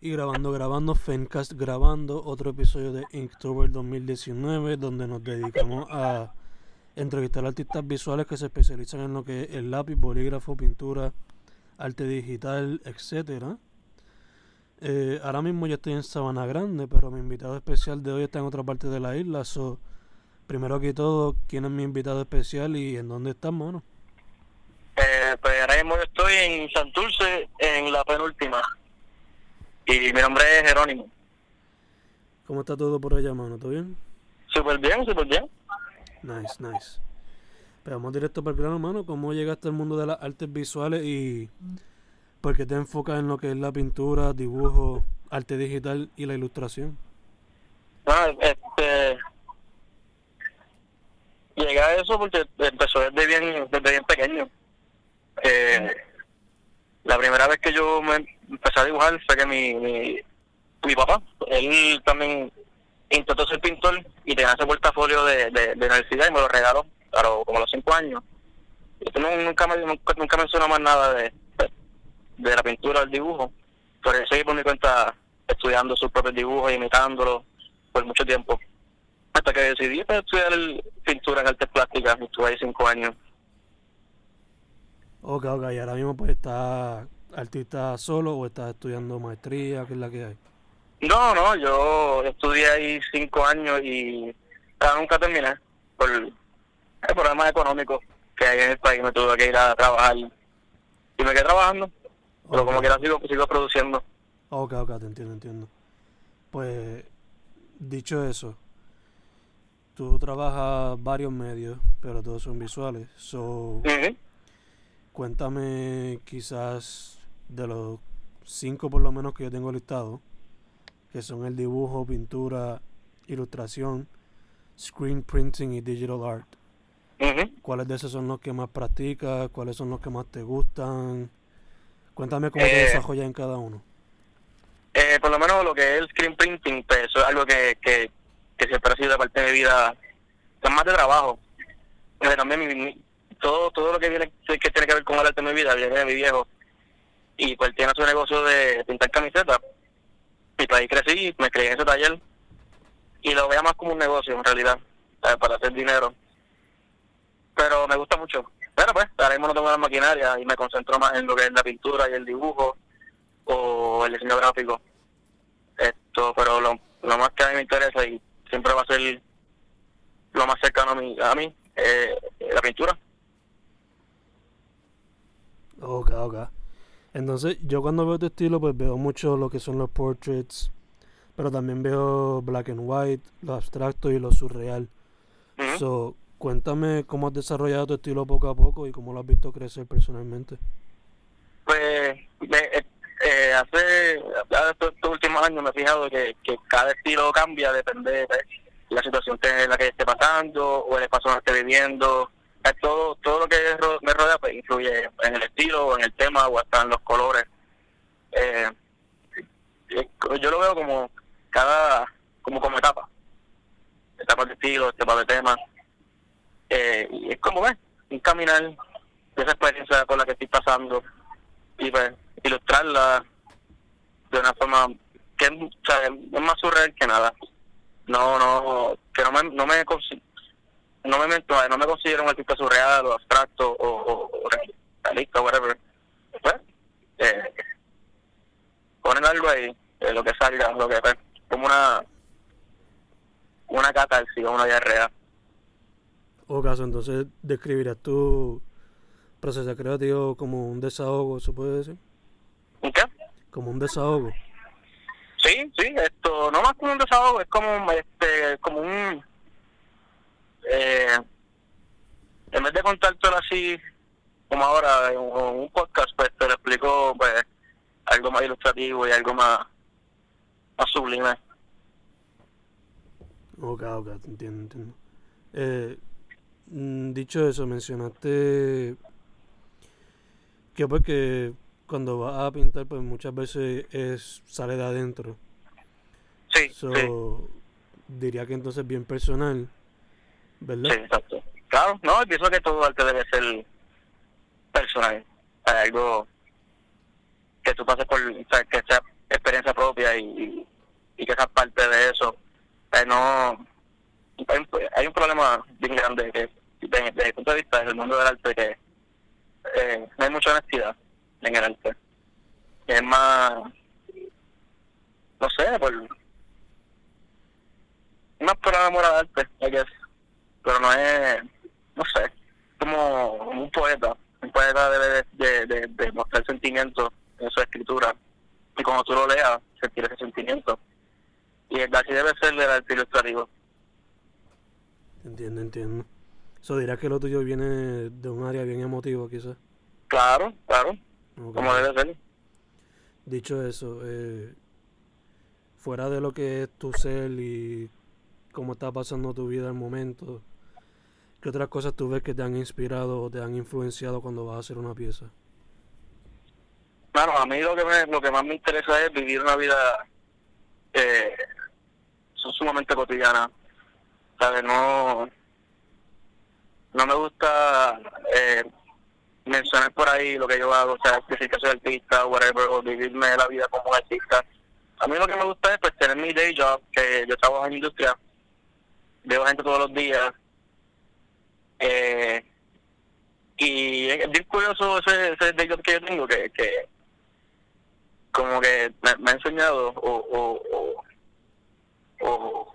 Y grabando, grabando, Fencast grabando otro episodio de Inktober 2019 donde nos dedicamos a entrevistar artistas visuales que se especializan en lo que es el lápiz, bolígrafo, pintura, arte digital, etcétera. Eh, ahora mismo yo estoy en Sabana Grande, pero mi invitado especial de hoy está en otra parte de la isla. So, primero que todo, ¿quién es mi invitado especial y en dónde estamos? No? Eh, pues ahora mismo yo estoy en Santurce, en la penúltima. Y mi nombre es Jerónimo. ¿Cómo está todo por allá, mano? ¿Todo bien? Súper bien, súper bien. Nice, nice. Pero vamos directo para el grano, mano. ¿Cómo llegaste al mundo de las artes visuales y por qué te enfocas en lo que es la pintura, dibujo, arte digital y la ilustración? Ah, este... Llegué a eso porque empezó desde bien, desde bien pequeño. Eh, la primera vez que yo me empecé a dibujar fue que mi, mi, papá, él también intentó ser pintor y tenía ese portafolio de, de, universidad y me lo regaló, claro, como a los cinco años. Y nunca, me, nunca, mencionó más nada de, de, la pintura el dibujo, pero seguí por mi cuenta estudiando sus propios dibujos, imitándolos por mucho tiempo. Hasta que decidí pues, estudiar pintura en artes plásticas, estuve ahí cinco años. Ok, ok, y ahora mismo pues está artista solo o estás estudiando maestría? ¿Qué es la que hay? No, no, yo estudié ahí cinco años y nunca terminé por el problema económico que hay en el país. Me tuve que ir a trabajar y me quedé trabajando, pero como quiera sigo, sigo produciendo. Ok, ok, te entiendo, entiendo. Pues, dicho eso, tú trabajas varios medios, pero todos son visuales. So, Cuéntame quizás de los cinco por lo menos que yo tengo listado, que son el dibujo, pintura, ilustración, screen printing y digital art. ¿Cuáles de esos son los que más practicas? ¿Cuáles son los que más te gustan? Cuéntame cómo te eh, desarrollas en cada uno. Eh, por lo menos lo que es el screen printing, pues eso es algo que, que, siempre ha sido parte de mi vida, es más de trabajo. también todo todo lo que viene que tiene que ver con el arte de mi vida viene de mi viejo y pues tiene su negocio de pintar camisetas. Y pues ahí crecí, me creí en ese taller y lo veía más como un negocio en realidad, para hacer dinero. Pero me gusta mucho. Pero pues, ahora mismo no tengo la maquinaria y me concentro más en lo que es la pintura y el dibujo o el diseño gráfico. Esto, pero lo, lo más que a mí me interesa y siempre va a ser lo más cercano a mí, a mí eh, la pintura. Ok, ok. Entonces, yo cuando veo tu estilo, pues veo mucho lo que son los portraits, pero también veo black and white, lo abstracto y lo surreal. So, cuéntame cómo has desarrollado tu estilo poco a poco y cómo lo has visto crecer personalmente. Pues, eh, eh, hace, estos, últimos años me he fijado que, que cada estilo cambia, depende de la situación en la que esté pasando o el espacio en el que esté viviendo todo todo lo que me rodea pues influye en el estilo, en el tema o hasta en los colores. Eh, yo lo veo como cada como como etapa, etapa de estilo, etapa de tema. Eh, y es como ves, un caminar esa experiencia por la que estoy pasando y pues ilustrarla de una forma que es más surreal que nada. No, no, que no me, no me no me, no me considero un artista surreal o abstracto o, o, realista o whatever. Pues, eh, ponen algo ahí, eh, lo que salga, lo que pues, como una una catarsis o una diarrea. O caso, entonces describirás tu proceso creativo como un desahogo, ¿se puede decir? ¿Un qué? Como un desahogo. Sí, sí, esto no más como un desahogo, es como este como un eh, en vez de contártelo así como ahora en un podcast, pues te lo explico pues algo más ilustrativo y algo más, más sublime. Ok, ok, entiendo, entiendo. Eh, mm, dicho eso, mencionaste que pues que cuando vas a pintar pues muchas veces es sale de adentro. Sí, So, sí, diría que entonces bien personal, sí, exacto. Claro, no, pienso que todo arte debe ser personal. Algo que tú pases por, o sea, que sea experiencia propia y, y, que seas parte de eso. Sea, no, hay, un- hay un problema bien grande que, desde, mi punto de vista, en el mundo del arte, que eh, no hay mucha honestidad en el arte. Es más, no sé, por, más por amor al arte, I guess. Pero no es, no sé, como un poeta. Un poeta debe de, de, de- de mostrar sentimientos en su escritura y cuando tú lo leas, sentir ese sentimiento. Y así debe ser el arte ilustrativo. Entiendo, entiendo. So, diría que lo tuyo viene de un área bien emotiva, quizás. Claro, claro, Ok. como debe ser. Dicho eso, eh, fuera de lo que es tu ser y cómo está pasando tu vida al momento, ¿qué otras cosas tú ves que te han inspirado o te han influenciado cuando vas a hacer una pieza? Bueno, a mí lo que, me, lo que más me interesa es vivir una vida eh, su- sumamente cotidiana. ¿Sabes? No, no me gusta eh, mencionar por ahí lo que yo hago, o sea, decir que soy artista o whatever, o vivirme la vida como un artista. A mí lo que me gusta es pues tener mi day job, que yo trabajo en industria, veo gente todos los días. Eh, y es bien curioso ese, ese que yo tengo, que, que como que me, me ha enseñado o, o, o, o,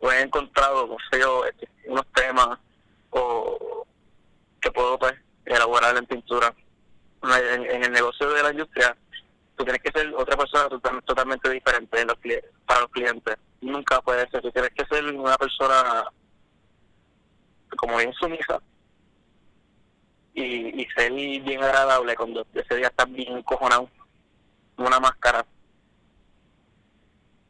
o he encontrado, no sé yo, este, unos temas o que puedo pues elaborar en pintura. En, en el negocio de la industria, tú tienes que ser otra persona total- totalmente diferente en los cli- para los clientes. Nunca puedes ser, tú tienes que ser una persona como bien sumisa y, y ser agradable cuando ese día estás bien encojonado una máscara.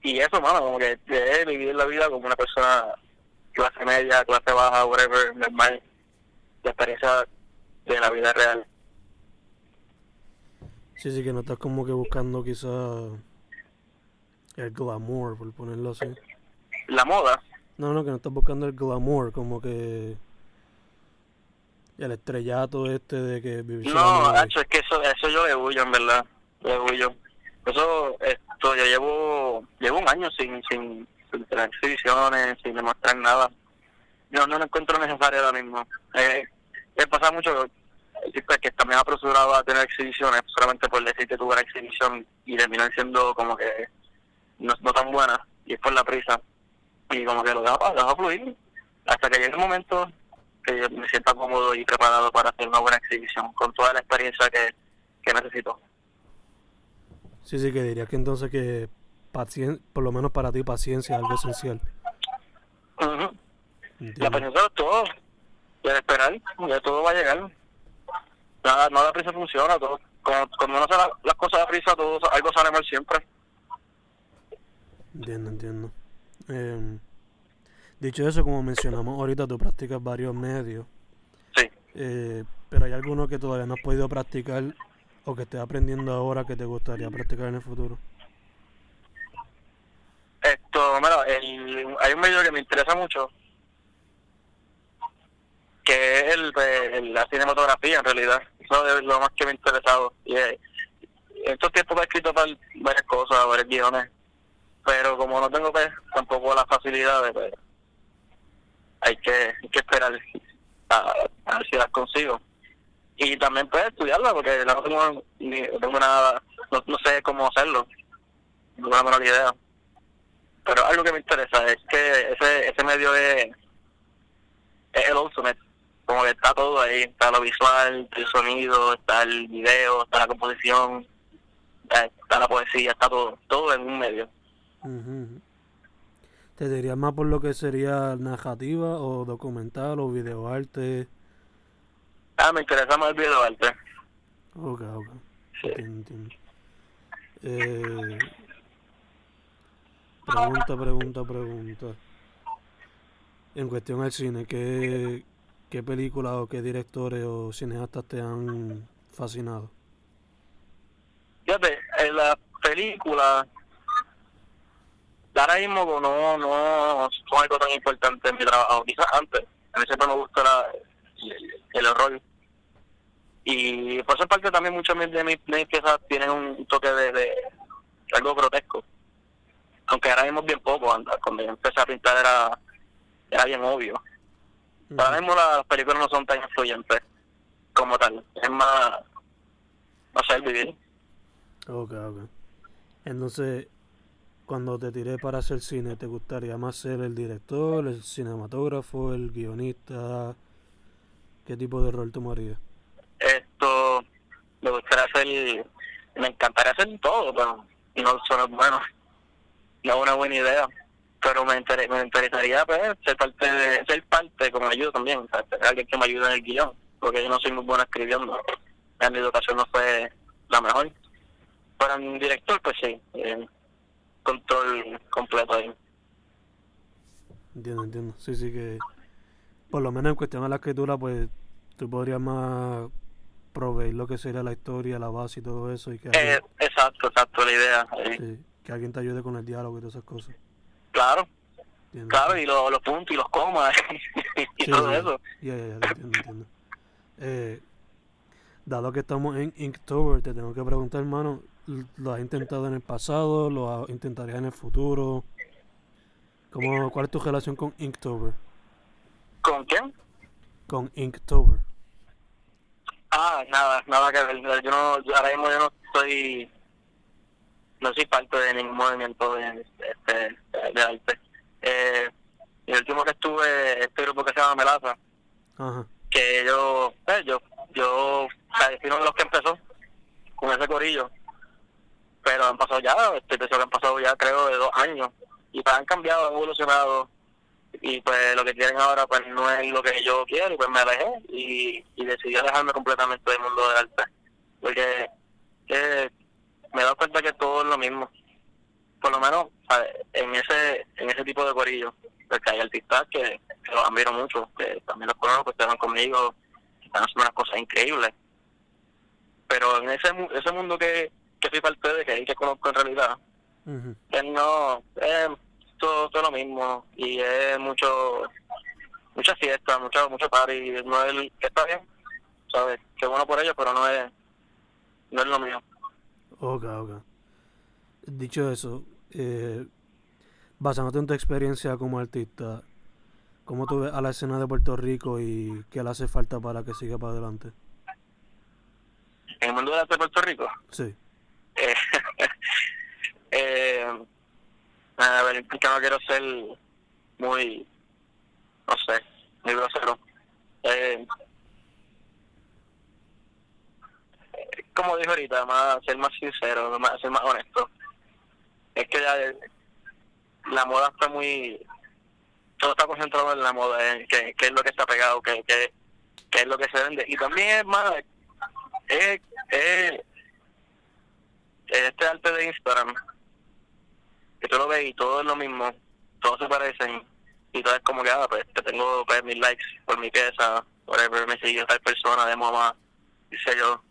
Y eso, mano, como que de vivir la vida como una persona clase media, clase baja, whatever, normal, la experiencia de la vida real. Sí, sí, que no estás como que buscando quizás el glamour, por ponerlo así. La moda, No, no, que no estás buscando el glamour, como que el estrellato este de que vivir no, hacho, es que eso, eso yo le huyo, en verdad, le huyo. Eso, esto, yo llevo, llevo un año sin, sin, sin tener exhibiciones, sin demostrar nada. Yo no lo encuentro necesario ahora mismo. Eh, me pasa mucho que también apresurado a tener exhibiciones solamente por decir que tuve una exhibición y terminan siendo como que no, no tan buenas y es por la prisa. Y como que lo dejo, lo dejo fluir hasta que llegue el momento que yo me sienta cómodo y preparado para hacer una buena exhibición con toda la experiencia que, que necesito. Sí, sí, que diría que entonces que pacien- por lo menos para ti paciencia es algo esencial. Ujú. La ¿entiendes? paciencia es todo. Y el esperar, ya todo va a llegar. Nada, no la prisa funciona. todo Cuando, cuando uno hace la- las cosas a prisa, todo, algo sale mal siempre. Entiendo, entiendo. Em, dicho eso, como mencionamos ahorita, tú practicas varios medios, Sí. eh, pero hay alguno que todavía no has podido practicar o que estés aprendiendo ahora que te gustaría practicar en el futuro. Esto, mira, el, hay un medio que me interesa mucho, que es el, el- la cinematografía en realidad. Eso es lo más que me ha interesado. Y eh, en estos tiempos he escrito par- varias cosas, varios guiones, pero como no tengo pues, tampoco las facilidades, pues, hay que, hay que esperar a, ver si las consigo. Y también pues estudiarla, porque no tengo, ni, tengo nada, no, no sé cómo hacerlo, no tengo la menor idea pero algo que me interesa es que ese ese medio es, es el ultimate como que está todo ahí está lo visual el sonido está el video está la composición está, la poesía está todo todo en un medio ujú. ¿Te dirías más por lo que sería narrativa o documental o videoarte? ah me interesa más el video arte Ok, ok. Sí. Entiendo, entiendo. Eh, pregunta, pregunta, pregunta. En cuestión al cine, ¿qué, qué películas o qué directores o cineastas te han fascinado? Fíjate, en la película, ahora mismo no, no son algo tan importante en mi trabajo. Quizás antes, a mí siempre me gusta la, el, el horror. Y por esa parte también muchas de mis, de mis piezas tienen un toque de, de algo grotesco. Aunque ahora mismo bien poco, anda, cuando yo empecé a pintar era, era bien obvio. Pero ahora mismo la- las películas no son tan influyentes como tal. Es más, no sé, el vivir. Ok, ok. Entonces, cuando te tiré para hacer cine, ¿te gustaría más ser el director, el cinematógrafo, el guionista? ¿Qué tipo de rol tomarías? esto me gustaría hacer me encantaría hacer todo pero no son bueno no es una buena idea pero me, inter- me interesaría pues, ser parte de, ser parte como ayuda también o alguien que me ayude en el guion porque yo no soy muy bueno escribiendo en mi educación no fue la mejor pero en director pues sí eh, control completo ahí Entiendo, entiendo. Sí, sí que... Por lo menos en cuestión a la escritura, pues tú podrías más proveer lo que sería la historia, la base y todo eso y que eh, alguien, exacto exacto la idea eh, sí, que alguien te ayude con el diálogo y todas esas cosas. claro ¿Entiendes? claro y lo- los puntos y los comas y Sí, todo sí. eso Ya, ya, ya, entiendo, entiendo. Eh, dado que estamos en Inktober, te tengo que preguntar, hermano, ¿lo has intentado en el pasado? ¿Lo intentarías en el futuro? ¿Cómo, ¿Cuál es tu relación con Inktober? ¿con quién? Con Inktober. Ah, nada, nada que ver. Yo no, yo ahora mismo yo no estoy, no soy parte de ningún movimiento de, este, de arte. Eh, el último que estuve, este grupo que se llama Melaza, Ajá. que yo, eh, yo, yo, o sea, yo fui uno de los que empezó con ese corillo. Pero han pasado ya, este, que han pasado ya creo de dos años. Y pues han cambiado, han evolucionado. Y pues lo que quieren ahora pues no es lo que yo quiero y pues me alejé y, y decidí alejarme completamente del mundo del arte. Porque eh, me he dado cuenta que todo es lo mismo. Por lo menos en ese en ese tipo de corillo. Porque hay artistas que, que los admiro mucho, que también los conozco, que están conmigo, están haciendo unas cosas increíbles. Pero en ese ese mundo que, que soy parte de, que, que conozco en realidad, Ujú. que no, es todo, todo lo mismo y es mucho, mucha fiesta, mucho, mucho party, no es está bien, ¿sabes? Que bueno por ellos, pero no es, no es lo mío. Ok, ok. Dicho eso, eh, basándote en tu experiencia como artista, ¿cómo tú ves a la escena de Puerto Rico y qué le hace falta para que siga para adelante? En el mundo del arte de Puerto Rico, Sí. Eh, eh, a ver, que no quiero ser muy, no sé, muy grosero. Eh, como dije ahorita, más, ser más sincero, más, ser más honesto. Es que ya la moda está muy... Todo está concentrado en la moda, en qué, es lo que está pegado, qué, qué, es lo que se vende. Y también es más... Es, este arte de Instagram, que tú lo ves y todo es lo mismo, todos se parecen, y todo es como que, ah, pues te tengo pues, mil likes por mi pieza, whatever, me sigue tal persona de mamá, dice yo.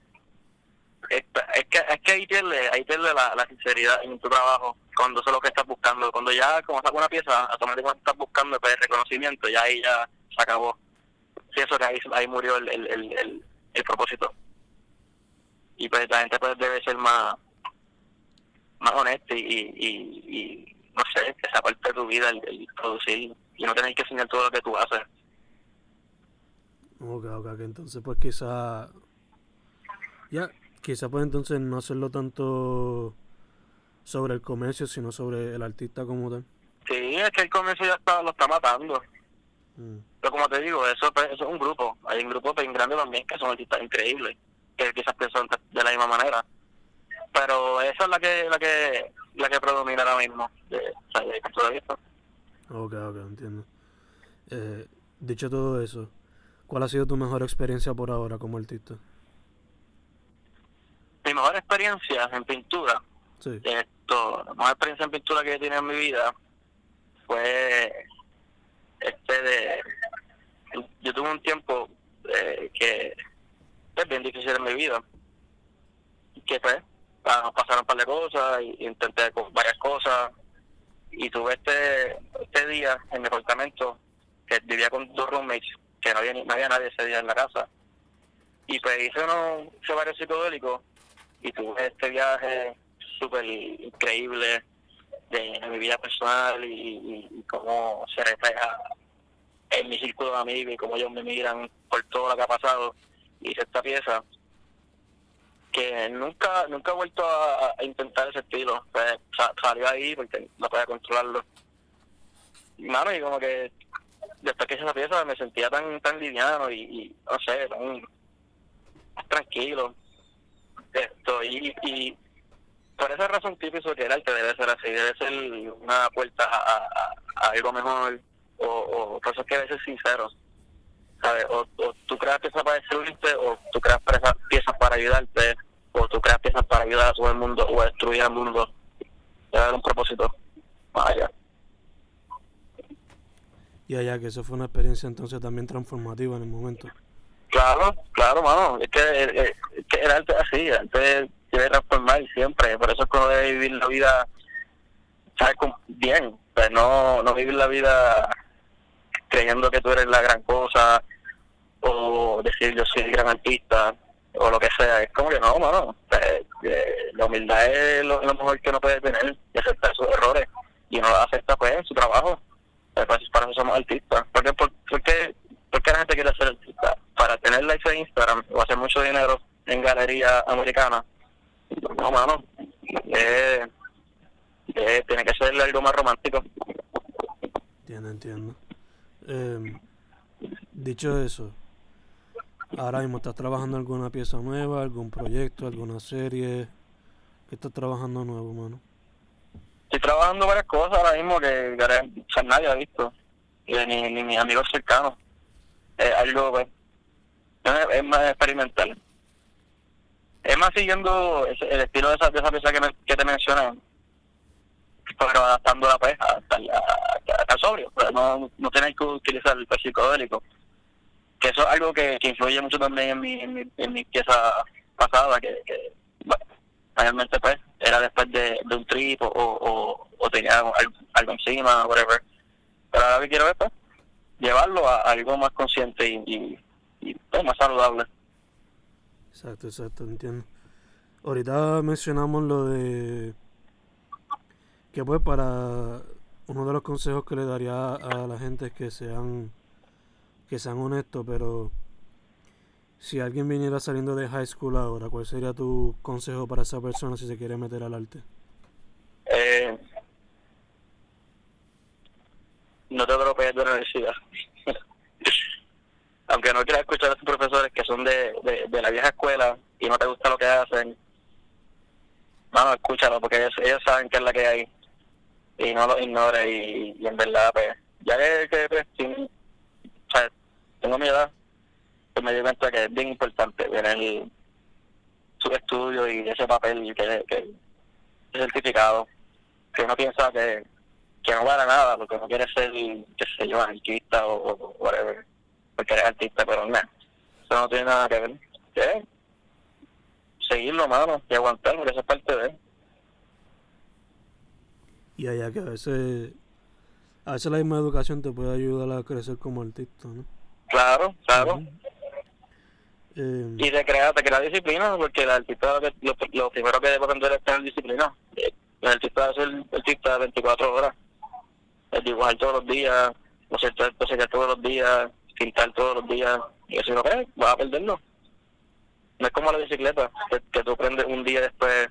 Es, que es que ahí pierde, ahí pierde la, sinceridad en tu trabajo, cuando eso es lo que estás buscando. Cuando ya, como sacas una pieza, automáticamente estás buscando pues, reconocimiento, ya ahí ya se acabó. Sí, eso que ahí, ahí murió el, el, el, el, el propósito. Y pues la gente pues debe ser más más honesta y, y, y, no sé, que sea parte de tu vida el, el producir y no tener que enseñar todo lo que tú haces. Ok, ok, que entonces pues quizá... Ya, quizá pues entonces no hacerlo tanto sobre el comercio, sino sobre el artista como tal. Sí, es que el comercio ya está, lo está matando. Mm. Pero como te digo, eso, pues, eso es un grupo. Hay un grupo bien grande también que son artistas increíbles, que quizás piensan de la misma manera. Pero esa es la que la que la que predomina ahora mismo, de, de. Ok, ok, entiendo. Eh, dicho todo eso, ¿cuál ha sido tu mejor experiencia por ahora como artista? Mi mejor experiencia en pintura Sí. esto, la mejor experiencia en pintura que he tenido en mi vida fue este de un tiempo eh, que es bien difícil en mi vida. Que fue, pasaron un par de cosas, y intenté varias cosas, y tuve este, este día en mi apartamento, que vivía con dos roommates, que no había, no había nadie ese día en la casa. Y pues hice, unos, varios psicodélicos, y tuve este viaje súper increíble de, mi vida personal y, y, cómo se refleja en mi círculo de amigos y cómo ellos me miran por todo lo que ha pasado. Hice esta pieza que nunca nunca he vuelto a, intentar ese estilo. Pues, salió ahí porque no podía controlarlo. Mano, y como que después que hice esa pieza me sentía tan tan liviano y, no sé, tan tranquilo. Esto, y, por esa razón típico que el arte debe ser así, debe ser una puerta a, algo mejor o, o eso que debe ser sincero. ¿Sabes? O, tú creas piezas para destruirte o tú creas piezas para ayudarte o tú creas piezas para ayudar a todo el mundo o a destruir al mundo. Debe haber un propósito vaya Y allá que eso fue una experiencia entonces también transformativa en el momento. Claro, claro, mano. Es que, eh, es que el arte así, el arte debe transformar siempre. Por eso es que uno debe vivir la vida ¿sabes? bien. Pues no, no vivir la vida creyendo que tú eres la gran cosa o decir yo soy gran artista o lo que sea. Es como que no, mano. Pues, eh, la humildad es lo, mejor que uno puede tener y aceptar sus errores. Y uno lo acepta pues en su trabajo. Pues, para eso somos artistas. ¿Por qué, por, qué, la gente quiere ser artista? Para tener likes en Instagram o hacer mucho dinero en galería americana no, mano. Eh, eh, tiene que ser algo más romántico. Entiendo, entiendo. Eh, dicho eso, ahora mismo estás trabajando alguna pieza nueva, algún proyecto, alguna serie. ¿Qué estás trabajando nuevo, mano? Estoy trabajando varias cosas ahora mismo que, nadie ha visto, ni, ni mis amigos cercanos. Es algo, pues, es más experimental es más siguiendo el estilo de esa, de esa pieza que, que te mencioné, pero adaptando la pues hasta, el sobrio, no, no tenéis que utilizar el psicodélico. Que eso es algo que, influye mucho también en mi, en mi, en mi pieza pasada, que, realmente pues era después de, un trip o, o, tenía algo, algo, encima, whatever. Pero ahora que quiero ver, pues, llevarlo a, algo más consciente y, y, y pues, más saludable. Exacto, exacto, entiendo. Ahorita mencionamos lo de que pues para uno de los consejos que le daría a la gente es que sean que sean honestos, pero si alguien viniera saliendo de high school ahora, ¿cuál sería tu consejo para esa persona si se quiere meter al arte? Eh, no te atropelles de la universidad aunque no quieras escuchar a tus profesores que son de, de, la vieja escuela y no te gusta lo que hacen, no, escúchalo, porque ellos, saben que es la que hay y no lo ignores y, en verdad, pues, ya que, pues, o tengo mi edad, me di cuenta que es bien importante tener su estudio y ese papel que, que certificado, que uno piensa que, que no vale nada porque no quiere ser, qué sé yo, artista o, o whatever porque eres artista, pero no, eso no tiene nada que ver. ¿Qué? Seguirlo, mano, y aguantar, porque esa es parte de él. Y allá que a veces, a veces la misma educación te puede ayudar a crecer como artista, ¿no? Claro, claro. eh, y te crea, te crea disciplina, porque el artista lo, lo, primero que debe aprender es tener disciplina. El artista es el artista de 24 horas. Es dibujar todos los días, hacer todos los días, pintar todos los días. Y si no ves, vas a perderlo. No es como la bicicleta, que, tú prendes un día después,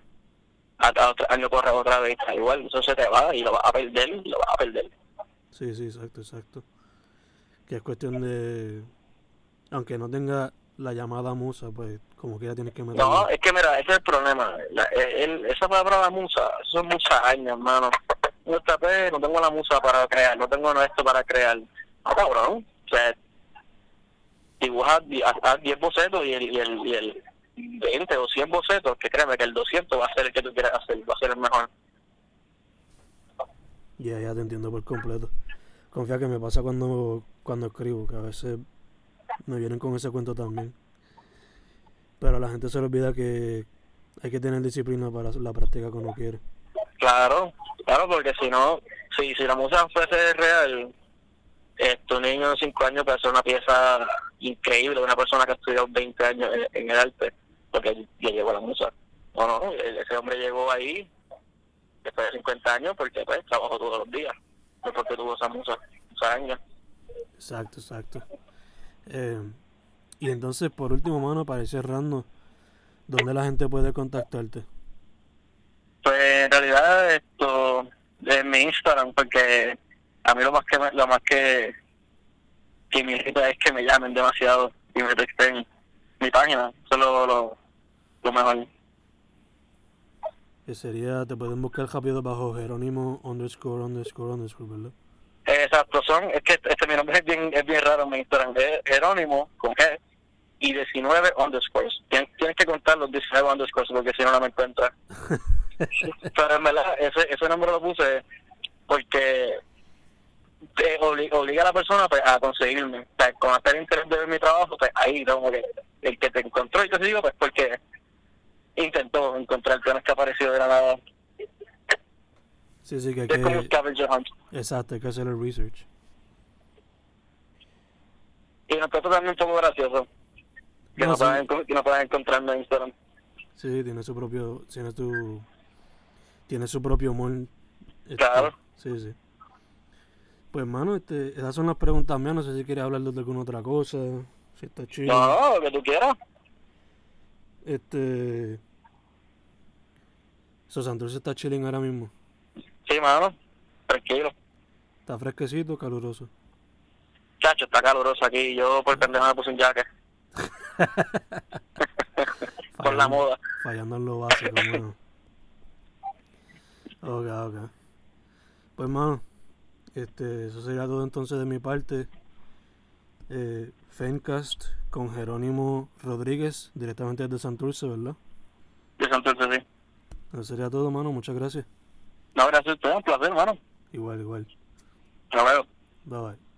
a, otro año corres otra vez, igual, eso se te va y lo vas a perder y lo vas a perder. Sí, sí, exacto, exacto. Que es cuestión de. Aunque no tenga la llamada musa, pues como que ya tienes que meter. No, es que mira, ese es el problema. La, el, esa palabra musa, eso son muchas años, hermano. No, no tengo la musa para crear, no tengo esto para crear. Ah, cabrón. O sea, dibujar a 10 bocetos y el, y, el, y el 20 o 100 bocetos, que créeme que el 200 va a ser el que tú quieras hacer, va a ser el mejor. Ya, ya te entiendo por completo. Confía que me pasa cuando, cuando escribo, que a veces Me vienen con ese cuento también. Pero a la gente se le olvida que hay que tener disciplina para la práctica que uno quiere. Claro, claro, porque si no, si, si la música fuese real, este, niño de 5 años puede hacer una pieza increíble, una persona que ha estudiado 20 años en, el arte, porque ya llegó a la música. No, no, ese hombre llegó ahí después de 50 años porque pues trabajó todos los días, porque tuvo esa musa, años. Exacto, exacto. Eh, y entonces, por último, mano, para ir cerrando, ¿dónde la gente puede contactarte? Pues en realidad esto en mi Instagram, porque a mí lo más que lo más que, que me irrita es que me llamen demasiado y me texten mi página, eso es lo, lo, mejor. Que sería, te pueden buscar rápido bajo Jerónimo underscore underscore underscore, ¿verdad? Exacto, son, es que este, mi nombre es bien, es bien raro en mi Instagram, es Jerónimo con G y 19 underscores. Tienes, tienes que contar los 19 underscores porque si no, no me encuentras. Pero en verdad, ese, ese nombre lo puse porque te obliga, a la persona pues, a conseguirme. O sea, con hacer interés de ver mi trabajo, pues ahí como que el que te encontró y te digo, pues porque intentó encontrar no es que apareció de la nada. Sí, sí, que hay que... Es como un scavenger hunt. Exacto, hay que hacer el research. Y nos también un poco gracioso. Que no, puedan, que no puedan encontrarme en Instagram. Sí, tiene su propio... Tiene, tu, tiene su propio humor. Este, claro. Sí, sí. Pues, mano, este, esas son las preguntas mías. No sé si quieres hablar de alguna otra cosa. Si está chido. No, lo que tú quieras. Este. So, Santurce está chilling ahora mismo. Sí, mano. Tranquilo. ¿Está fresquecito caluroso? Chacho, está caluroso aquí. Yo por pendejo me puse un jacket. por la moda. Fallando en lo básico, mano. Ok, ok. Pues, mano. Este, eso sería todo entonces de mi parte. Eh, Fencast con Jerónimo Rodríguez, directamente desde Santurce, ¿verdad? De Santurce, sí. Eso sería todo, mano. Muchas gracias. No, gracias a usted. Un placer, mano. Igual, igual. Hasta luego. Bye, bye.